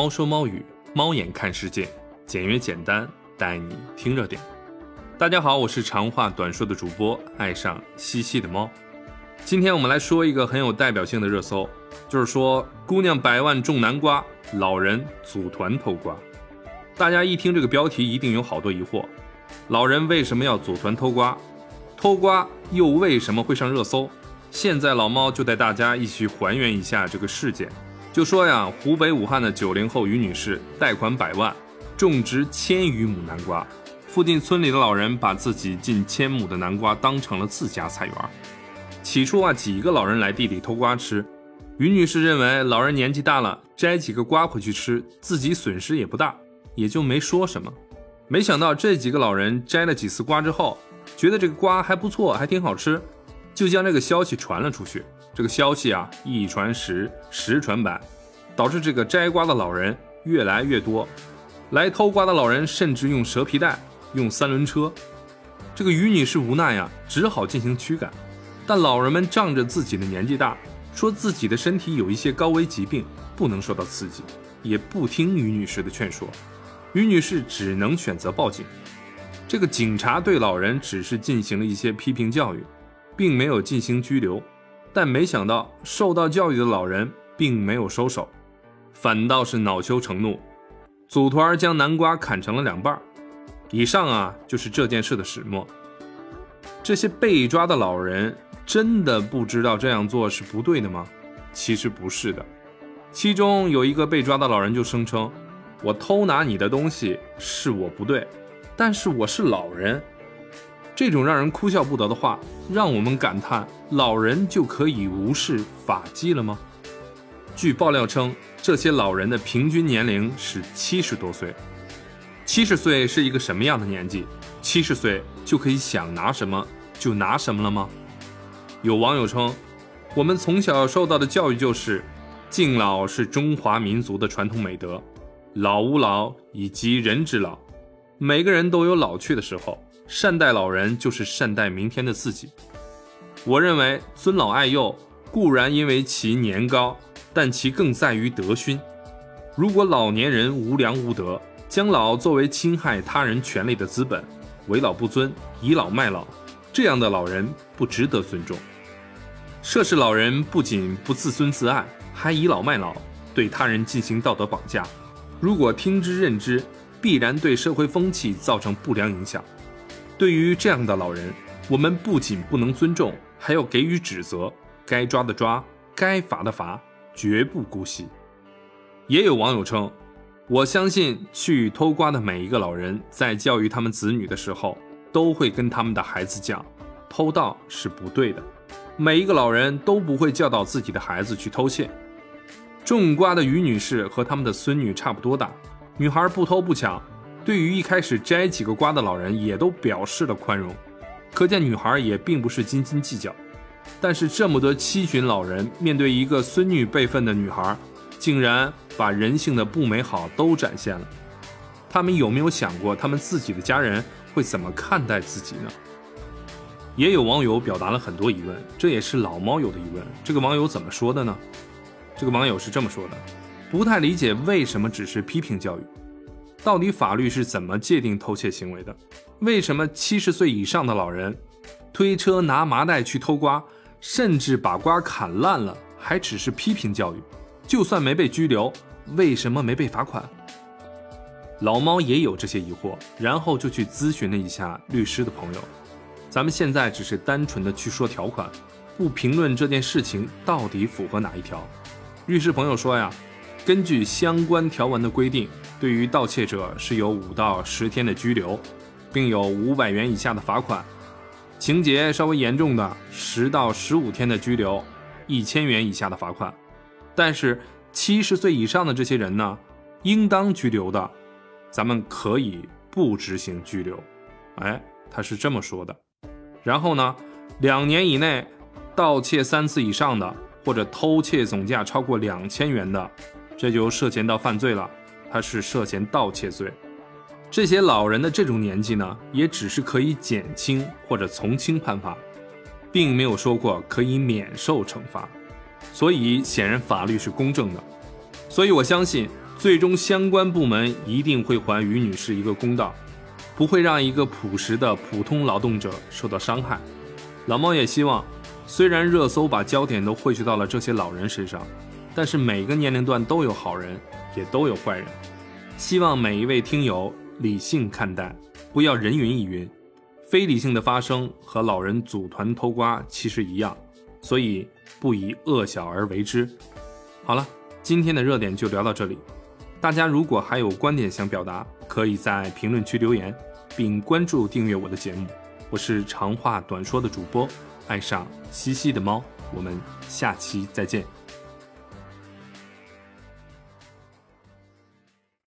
猫说猫语，猫眼看世界，简约简单，带你听热点。大家好，我是长话短说的主播，爱上西西的猫。今天我们来说一个很有代表性的热搜，就是说姑娘百万种南瓜，老人组团偷瓜。大家一听这个标题，一定有好多疑惑：老人为什么要组团偷瓜？偷瓜又为什么会上热搜？现在老猫就带大家一起还原一下这个事件。就说呀，湖北武汉的九零后于女士贷款百万，种植千余亩南瓜。附近村里的老人把自己近千亩的南瓜当成了自家菜园。起初啊，几个老人来地里偷瓜吃，于女士认为老人年纪大了，摘几个瓜回去吃，自己损失也不大，也就没说什么。没想到这几个老人摘了几次瓜之后，觉得这个瓜还不错，还挺好吃，就将这个消息传了出去。这个消息啊，一传十，十传百，导致这个摘瓜的老人越来越多。来偷瓜的老人甚至用蛇皮袋，用三轮车。这个于女士无奈呀，只好进行驱赶。但老人们仗着自己的年纪大，说自己的身体有一些高危疾病，不能受到刺激，也不听于女士的劝说。于女士只能选择报警。这个警察对老人只是进行了一些批评教育，并没有进行拘留。但没想到，受到教育的老人并没有收手，反倒是恼羞成怒，组团将南瓜砍成了两半。以上啊，就是这件事的始末。这些被抓的老人真的不知道这样做是不对的吗？其实不是的。其中有一个被抓的老人就声称：“我偷拿你的东西是我不对，但是我是老人。”这种让人哭笑不得的话，让我们感叹：老人就可以无视法纪了吗？据爆料称，这些老人的平均年龄是七十多岁。七十岁是一个什么样的年纪？七十岁就可以想拿什么就拿什么了吗？有网友称，我们从小受到的教育就是敬老是中华民族的传统美德，老吾老以及人之老，每个人都有老去的时候。善待老人就是善待明天的自己。我认为尊老爱幼固然因为其年高，但其更在于德勋。如果老年人无良无德，将老作为侵害他人权利的资本，为老不尊，倚老卖老，这样的老人不值得尊重。涉事老人不仅不自尊自爱，还倚老卖老，对他人进行道德绑架。如果听之任之，必然对社会风气造成不良影响。对于这样的老人，我们不仅不能尊重，还要给予指责，该抓的抓，该罚的罚，绝不姑息。也有网友称，我相信去偷瓜的每一个老人，在教育他们子女的时候，都会跟他们的孩子讲，偷盗是不对的。每一个老人都不会教导自己的孩子去偷窃。种瓜的于女士和他们的孙女差不多大，女孩不偷不抢。对于一开始摘几个瓜的老人，也都表示了宽容，可见女孩也并不是斤斤计较。但是这么多七旬老人面对一个孙女辈分的女孩，竟然把人性的不美好都展现了。他们有没有想过，他们自己的家人会怎么看待自己呢？也有网友表达了很多疑问，这也是老猫友的疑问。这个网友怎么说的呢？这个网友是这么说的：不太理解为什么只是批评教育。到底法律是怎么界定偷窃行为的？为什么七十岁以上的老人推车拿麻袋去偷瓜，甚至把瓜砍烂了，还只是批评教育？就算没被拘留，为什么没被罚款？老猫也有这些疑惑，然后就去咨询了一下律师的朋友。咱们现在只是单纯的去说条款，不评论这件事情到底符合哪一条。律师朋友说呀，根据相关条文的规定。对于盗窃者是有五到十天的拘留，并有五百元以下的罚款；情节稍微严重的，十到十五天的拘留，一千元以下的罚款。但是七十岁以上的这些人呢，应当拘留的，咱们可以不执行拘留。哎，他是这么说的。然后呢，两年以内盗窃三次以上的，或者偷窃总价超过两千元的，这就涉嫌到犯罪了。他是涉嫌盗窃罪，这些老人的这种年纪呢，也只是可以减轻或者从轻判罚，并没有说过可以免受惩罚，所以显然法律是公正的。所以我相信，最终相关部门一定会还于女士一个公道，不会让一个朴实的普通劳动者受到伤害。老猫也希望，虽然热搜把焦点都汇聚到了这些老人身上，但是每个年龄段都有好人，也都有坏人。希望每一位听友理性看待，不要人云亦云。非理性的发生和老人组团偷瓜其实一样，所以不以恶小而为之。好了，今天的热点就聊到这里。大家如果还有观点想表达，可以在评论区留言，并关注订阅我的节目。我是长话短说的主播，爱上西西的猫。我们下期再见。